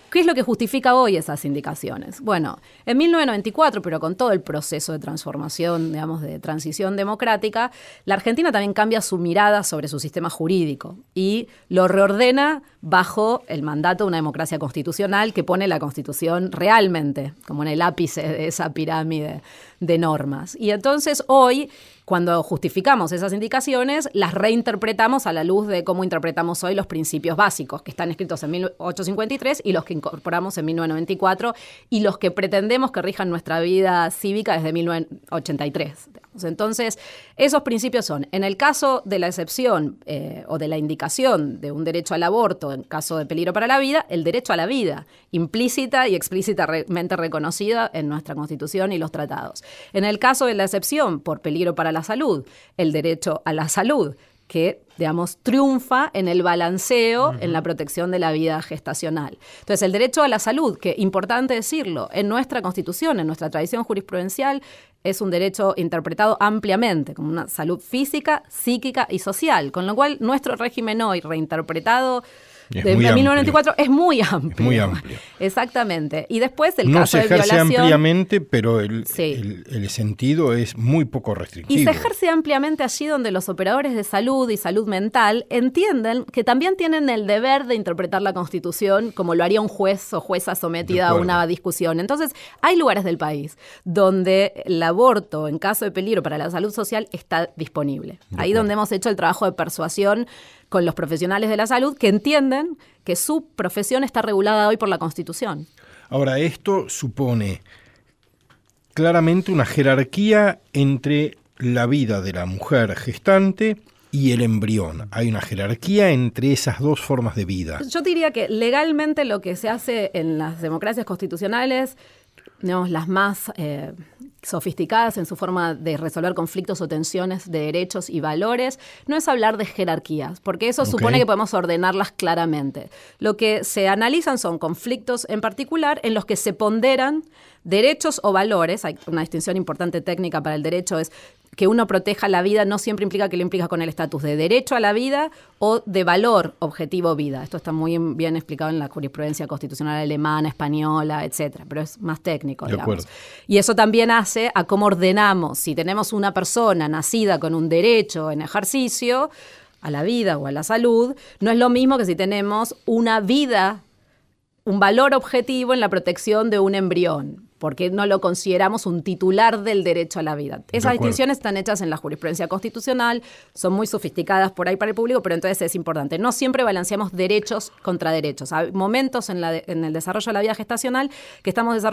¿Qué es lo que justifica hoy esas indicaciones? Bueno, en 1994, pero con todo el proceso de transformación, digamos, de transición democrática, la Argentina también cambia su mirada sobre su sistema jurídico y lo reordena bajo el mandato de una democracia constitucional que pone la Constitución realmente como en el ápice de esa pirámide de normas. Y entonces hoy cuando justificamos esas indicaciones, las reinterpretamos a la luz de cómo interpretamos hoy los principios básicos que están escritos en 1853 y los que incorporamos en 1994 y los que pretendemos que rijan nuestra vida cívica desde 1983. Entonces, esos principios son, en el caso de la excepción eh, o de la indicación de un derecho al aborto en caso de peligro para la vida, el derecho a la vida, implícita y explícitamente reconocida en nuestra Constitución y los tratados. En el caso de la excepción por peligro para la salud, el derecho a la salud, que, digamos, triunfa en el balanceo, en la protección de la vida gestacional. Entonces, el derecho a la salud, que importante decirlo, en nuestra constitución, en nuestra tradición jurisprudencial, es un derecho interpretado ampliamente como una salud física, psíquica y social, con lo cual nuestro régimen hoy reinterpretado de 1994 es muy amplio. muy amplio. Exactamente. Y después el no caso se ejerce de ampliamente, pero el, el, sentido es muy poco restrictivo. Y se ejerce ampliamente allí donde los operadores de salud y salud mental entienden que también tienen el deber de interpretar la Constitución como lo haría un juez o jueza sometida a una discusión. Entonces, hay lugares del país donde el aborto en caso de peligro para la salud social está disponible. Ahí donde hemos hecho el trabajo de persuasión con los profesionales de la salud que entienden que su profesión está regulada hoy por la Constitución. Ahora, esto supone claramente una jerarquía entre la vida de la mujer gestante y el embrión. Hay una jerarquía entre esas dos formas de vida. Yo diría que legalmente lo que se hace en las democracias constitucionales, digamos, las más eh, sofisticadas en su forma de resolver conflictos o tensiones de derechos y valores, no es hablar de jerarquías, porque eso supone que podemos ordenarlas claramente. Lo que se analizan son conflictos en particular en los que se ponderan derechos o valores, hay una distinción importante técnica para el derecho, es que uno proteja la vida no siempre implica que lo implica con el estatus de derecho a la vida o de valor objetivo vida. Esto está muy bien explicado en la jurisprudencia constitucional alemana, española, etcétera, pero es más técnico, digamos. Y eso también hace a cómo ordenamos. Si tenemos una persona nacida con un derecho en ejercicio a la vida o a la salud, no es lo mismo que si tenemos una vida un valor objetivo en la protección de un embrión porque no lo consideramos un titular del derecho a la vida. Esas distinciones están hechas en la jurisprudencia constitucional, son muy sofisticadas por ahí para el público, pero entonces es importante. No siempre balanceamos derechos contra derechos. Hay momentos en, el desarrollo de la vida gestacional que estamos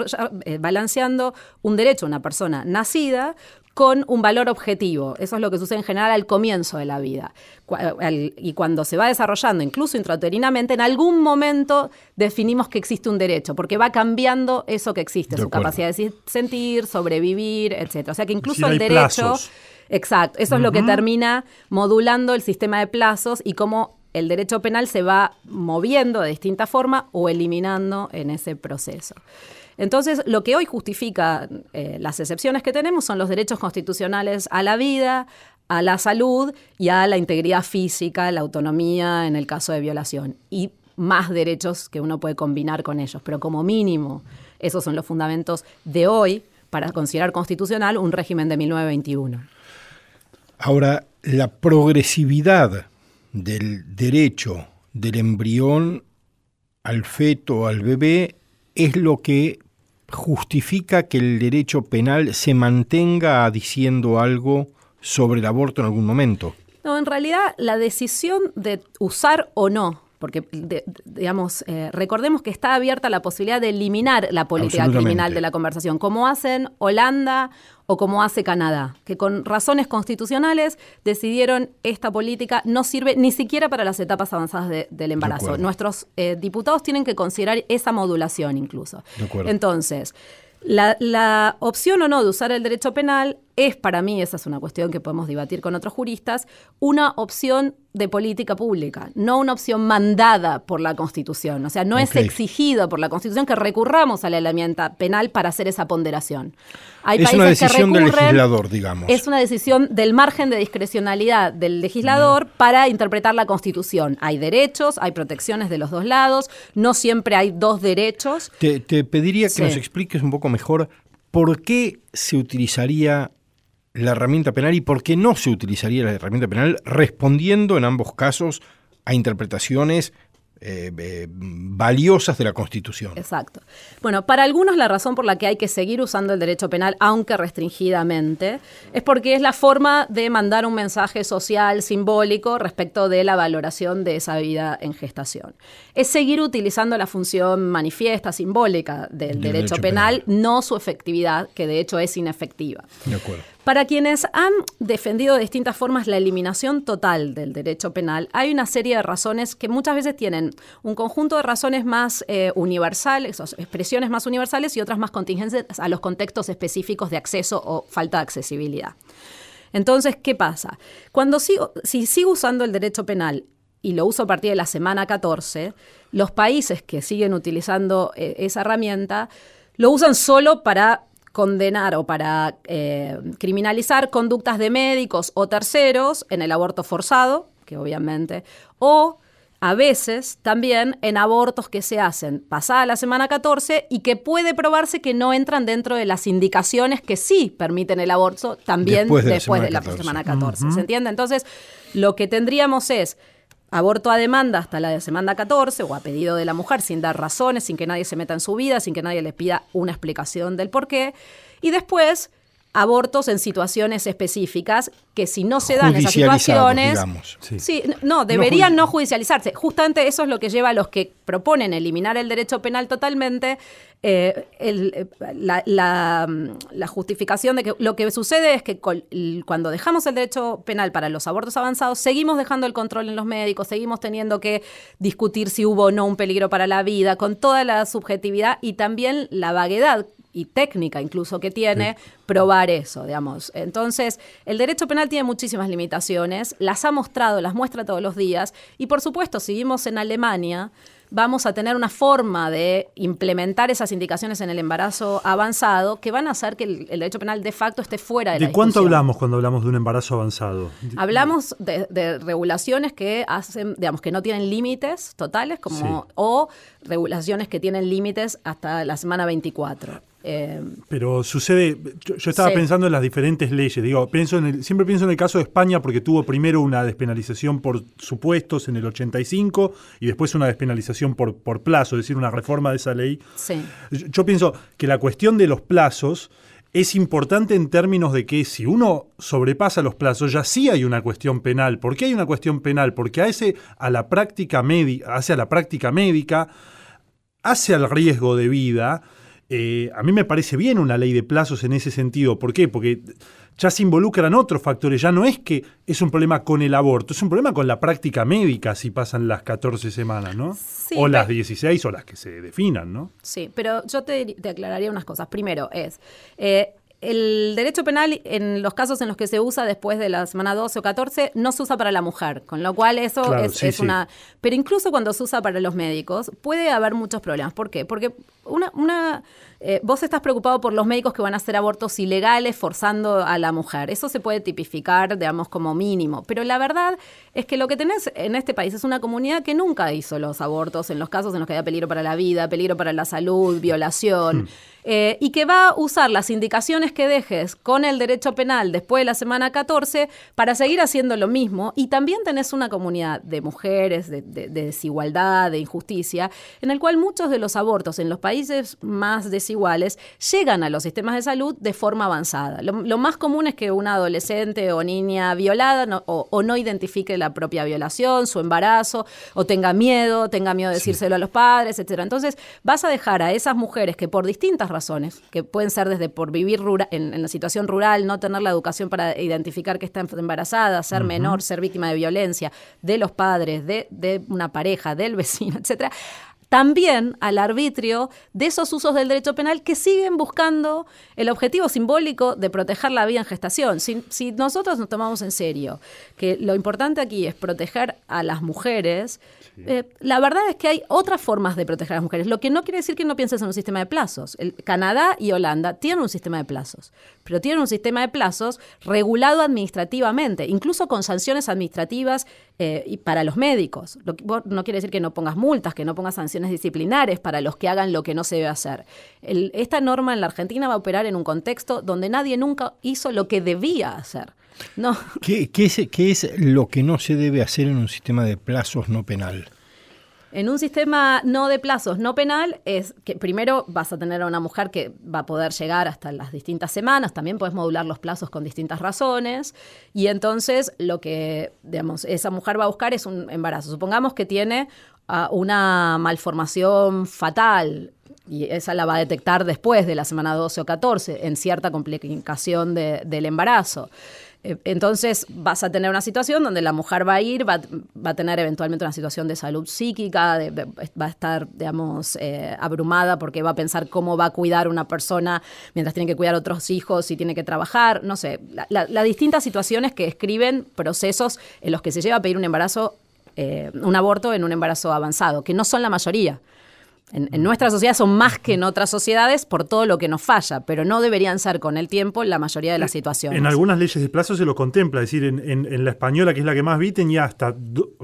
eh, balanceando un derecho a una persona nacida con un valor objetivo. Eso es lo que sucede en general al comienzo de la vida. Y cuando se va desarrollando, incluso intraterinamente, en algún momento definimos que existe un derecho, porque va cambiando eso que existe, su capacidad de sentir, sobrevivir, etc. O sea que incluso el derecho... Exacto, eso es lo que termina modulando el sistema de plazos y cómo el derecho penal se va moviendo de distinta forma o eliminando en ese proceso. Entonces, lo que hoy justifica eh, las excepciones que tenemos son los derechos constitucionales a la vida, a la salud y a la integridad física, la autonomía en el caso de violación. Y más derechos que uno puede combinar con ellos. Pero como mínimo, esos son los fundamentos de hoy para considerar constitucional un régimen de 1921. Ahora, la progresividad del derecho del embrión al feto, al bebé, es lo que justifica que el derecho penal se mantenga diciendo algo sobre el aborto en algún momento. No, en realidad la decisión de usar o no porque digamos, eh, recordemos que está abierta la posibilidad de eliminar la política criminal de la conversación, como hacen Holanda o como hace Canadá, que con razones constitucionales decidieron esta política no sirve ni siquiera para las etapas avanzadas del embarazo. Nuestros eh, diputados tienen que considerar esa modulación incluso. Entonces, la, la, opción o no de usar el derecho penal es para mí, esa es una cuestión que podemos debatir con otros juristas, una opción de política pública, no una opción mandada por la Constitución. O sea, no es exigido por la Constitución que recurramos a la herramienta penal para hacer esa ponderación. es una decisión del legislador, digamos. Es una decisión del margen de discrecionalidad del legislador para interpretar la Constitución. Hay derechos, hay protecciones de los dos lados, no siempre hay dos derechos. Te, pediría que nos expliques un poco mejor por qué se utilizaría la herramienta penal y por qué no se utilizaría la herramienta penal respondiendo en ambos casos a interpretaciones eh, eh, valiosas de la Constitución. Exacto. Bueno, para algunos la razón por la que hay que seguir usando el derecho penal, aunque restringidamente, es porque es la forma de mandar un mensaje social, simbólico, respecto de la valoración de esa vida en gestación. Es seguir utilizando la función manifiesta, simbólica del, derecho, penal, no su efectividad, que de hecho es inefectiva. De acuerdo. Para quienes han defendido de distintas formas la eliminación total del derecho penal, hay una serie de razones que muchas veces tienen un conjunto de razones más eh, universales, expresiones más universales y otras más contingentes a los contextos específicos de acceso o falta de accesibilidad. Entonces, ¿qué pasa? Cuando sigo, si sigo usando el derecho penal y lo uso a partir de la semana 14, los países que siguen utilizando eh, esa herramienta lo usan solo para condenar o para eh, criminalizar conductas de médicos o terceros en el aborto forzado, que obviamente, o a veces también en abortos que se hacen pasada la semana 14 y que puede probarse que no entran dentro de las indicaciones que sí permiten el aborto también después de, la, semana 14. ¿Se entiende? Entonces, lo que tendríamos es aborto a demanda hasta la semana 14 o a pedido de la mujer sin dar razones, sin que nadie se meta en su vida, sin que nadie le pida una explicación del por qué. Y después abortos en situaciones específicas que si no se dan esas situaciones, sí. no, deberían no, judicializarse. Justamente eso es lo que lleva a los que proponen eliminar el derecho penal totalmente, eh, eh, la, justificación de que lo que sucede es que cuando dejamos el derecho penal para los abortos avanzados, seguimos dejando el control en los médicos, seguimos teniendo que discutir si hubo o no un peligro para la vida, con toda la subjetividad y también la vaguedad y técnica incluso que tiene probar eso, digamos. Entonces, el derecho penal tiene muchísimas limitaciones, las ha mostrado, las muestra todos los días, y por supuesto, si vivimos en Alemania, vamos a tener una forma de implementar esas indicaciones en el embarazo avanzado que van a hacer que el, derecho penal de facto esté fuera de, ¿De cuánto hablamos cuando hablamos de un embarazo avanzado? Hablamos de, regulaciones que hacen, digamos, que no tienen límites totales, como o regulaciones que tienen límites hasta la semana 24. Eh, Pero sucede, yo, estaba pensando en las diferentes leyes, digo, pienso en el, siempre pienso en el caso de España porque tuvo primero una despenalización por supuestos en el 85 y después una despenalización por, por plazo, es decir, una reforma de esa ley. Yo, pienso que la cuestión de los plazos es importante en términos de que si uno sobrepasa los plazos, ya sí hay una cuestión penal. ¿Por qué hay una cuestión penal? Porque hace a la práctica médica, hace a la práctica médica, hace al riesgo de vida eh, a mí me parece bien una ley de plazos en ese sentido. ¿Por qué? Porque ya se involucran otros factores. Ya no es que es un problema con el aborto, es un problema con la práctica médica si pasan las 14 semanas, ¿no? o las 16 o las que se definan, ¿no? Sí, pero yo te, aclararía unas cosas. Primero es, eh, el derecho penal, en los casos en los que se usa después de la semana 12 o 14, no se usa para la mujer, con lo cual eso es, una... Pero incluso cuando se usa para los médicos, puede haber muchos problemas. ¿Por qué? Porque una, una eh, vos estás preocupado por los médicos que van a hacer abortos ilegales forzando a la mujer. Eso se puede tipificar, digamos, como mínimo. Pero la verdad es que lo que tenés en este país es una comunidad que nunca hizo los abortos en los casos en los que había peligro para la vida, peligro para la salud, violación. Hmm. Eh, y que va a usar las indicaciones que dejes con el derecho penal después de la semana 14 para seguir haciendo lo mismo. Y también tenés una comunidad de mujeres, de, desigualdad, de injusticia, en el cual muchos de los abortos en los países más desiguales llegan a los sistemas de salud de forma avanzada. Lo, más común es que una adolescente o niña violada o, no identifique la propia violación, su embarazo, o tenga miedo, tenga miedo de decírselo a los padres, etc. Entonces vas a dejar a esas mujeres que por distintas razones, que pueden ser desde por vivir en, la situación rural, no tener la educación para identificar que está embarazada, ser menor, ser víctima de violencia, de los padres, de, de una pareja, del vecino, etcétera, también al arbitrio de esos usos del derecho penal que siguen buscando el objetivo simbólico de proteger la vida en gestación. Si, si, nosotros nos tomamos en serio que lo importante aquí es proteger a las mujeres, eh, la verdad es que hay otras formas de proteger a las mujeres, lo que no quiere decir que no pienses en un sistema de plazos. El, Canadá y Holanda tienen un sistema de plazos, pero tienen un sistema de plazos regulado administrativamente, incluso con sanciones administrativas eh, para los médicos. Lo no quiere decir que no pongas multas, que no pongas sanciones disciplinares para los que hagan lo que no se debe hacer. esta norma en la Argentina va a operar en un contexto donde nadie nunca hizo lo que debía hacer. No. ¿Qué, es, ¿Qué es lo que no se debe hacer en un sistema de plazos no penal? En un sistema no de plazos no penal es que primero vas a tener a una mujer que va a poder llegar hasta las distintas semanas, también puedes modular los plazos con distintas razones y entonces lo que digamos esa mujer va a buscar es un embarazo. Supongamos que tiene uh, una malformación fatal y esa la va a detectar después de la semana 12 o 14 en cierta complicación del embarazo. Eh, entonces vas a tener una situación donde la mujer va a ir, va, a tener eventualmente una situación de salud psíquica, va a estar, digamos, eh, abrumada porque va a pensar cómo va a cuidar una persona mientras tiene que cuidar otros hijos y tiene que trabajar, no sé, las distintas situaciones que escriben procesos en los que se lleva a pedir un embarazo, eh, un aborto en un embarazo avanzado, que no son la mayoría. En, nuestra sociedad son más que en otras sociedades por todo lo que nos falla, pero no deberían ser con el tiempo la mayoría de las situaciones. En algunas leyes de plazo se lo contempla, es decir, en, la española, que es la que más vi, tenía hasta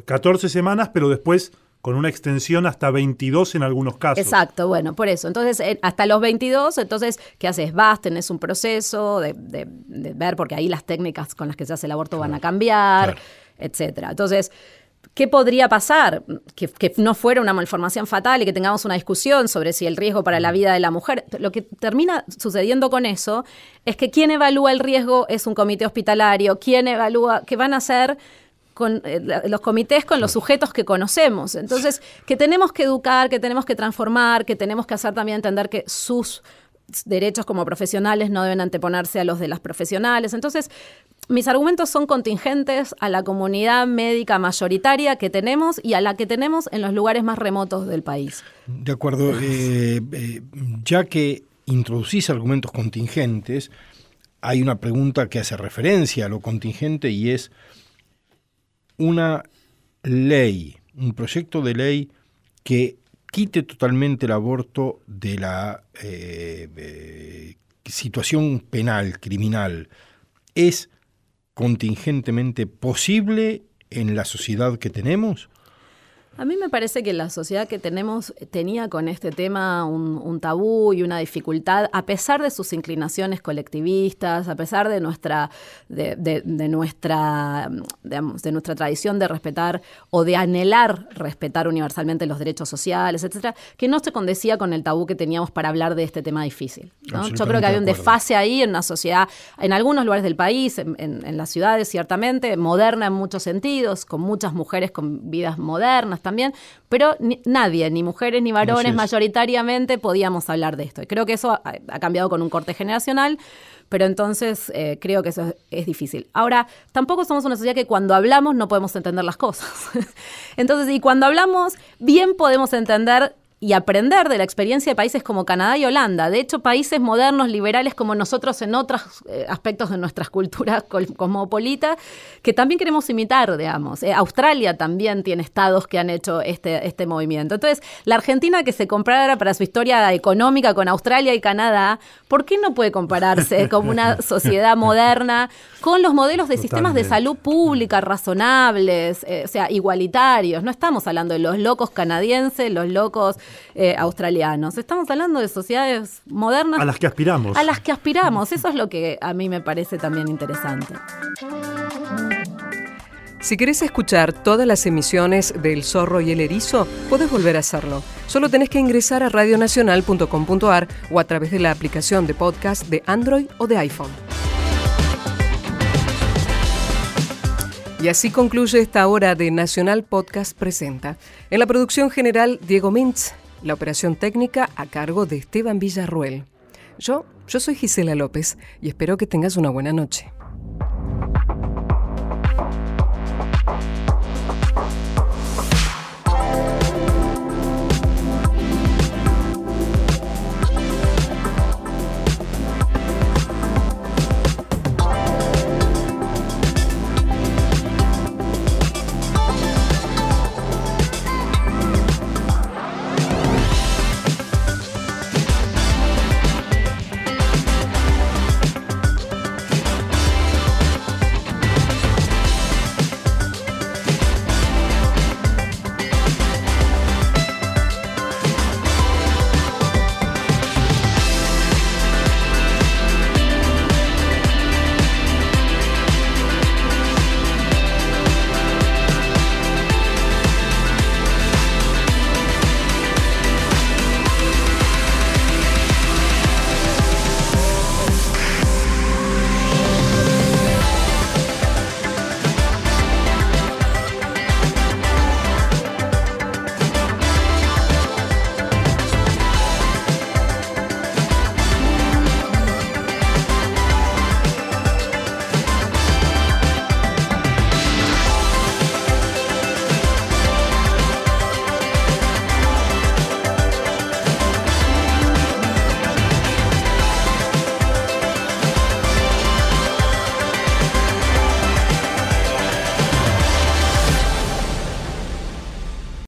14 semanas, pero después con una extensión hasta 22 en algunos casos. Exacto, bueno, por eso. Entonces, hasta los 22, entonces, ¿qué haces? Vas, tenés un proceso de, ver, porque ahí las técnicas con las que se hace el aborto van a cambiar, etcétera. Entonces, ¿Qué podría pasar? Que, no fuera una malformación fatal y que tengamos una discusión sobre si el riesgo para la vida de la mujer. Lo que termina sucediendo con eso es que quien evalúa el riesgo es un comité hospitalario, quien evalúa, que van a ser con eh, los comités con los sujetos que conocemos. Entonces, que tenemos que educar, que tenemos que transformar, que tenemos que hacer también entender que sus derechos como profesionales no deben anteponerse a los de las profesionales. Entonces, mis argumentos son contingentes a la comunidad médica mayoritaria que tenemos y a la que tenemos en los lugares más remotos del país. De acuerdo. Eh, eh, ya que introducís argumentos contingentes, hay una pregunta que hace referencia a lo contingente y es una ley, un proyecto de ley que quite totalmente el aborto de la eh, situación penal, criminal. ¿Es contingentemente posible en la sociedad que tenemos? A mí me parece que la sociedad que tenemos tenía con este tema un, tabú y una dificultad, a pesar de sus inclinaciones colectivistas, a pesar de nuestra, de, nuestra, de nuestra tradición de respetar o de anhelar respetar universalmente los derechos sociales, etcétera, que no se condecía con el tabú que teníamos para hablar de este tema difícil. Yo creo que había un desfase ahí en una sociedad, en algunos lugares del país, en, las ciudades ciertamente, moderna en muchos sentidos, con muchas mujeres con vidas modernas también, pero nadie, ni mujeres ni varones, mayoritariamente podíamos hablar de esto. Y creo que eso ha, cambiado con un corte generacional, pero entonces eh, creo que eso es, difícil. Ahora, tampoco somos una sociedad que cuando hablamos no podemos entender las cosas. entonces, y cuando hablamos, bien podemos entender y aprender de la experiencia de países como Canadá y Holanda. De hecho, países modernos, liberales como nosotros en otros eh, aspectos de nuestras culturas cosmopolitas, que también queremos imitar, digamos. Eh, Australia también tiene estados que han hecho este, este movimiento. Entonces, la Argentina que se comparara para su historia económica con Australia y Canadá, ¿por qué no puede compararse como una sociedad moderna con los modelos de sistemas de salud pública razonables, eh, o sea, igualitarios? No estamos hablando de los locos canadienses, los locos eh, australianos. Estamos hablando de sociedades modernas. A las que aspiramos. A las que aspiramos. Eso es lo que a mí me parece también interesante. Si querés escuchar todas las emisiones del Zorro y el Erizo, puedes volver a hacerlo. Solo tenés que ingresar a radionacional.com.ar o a través de la aplicación de podcast de Android o de iPhone. Y así concluye esta hora de Nacional Podcast Presenta. En la producción general, Diego Mintz. La operación técnica a cargo de Esteban Villarruel. Yo, yo soy Gisela López y espero que tengas una buena noche.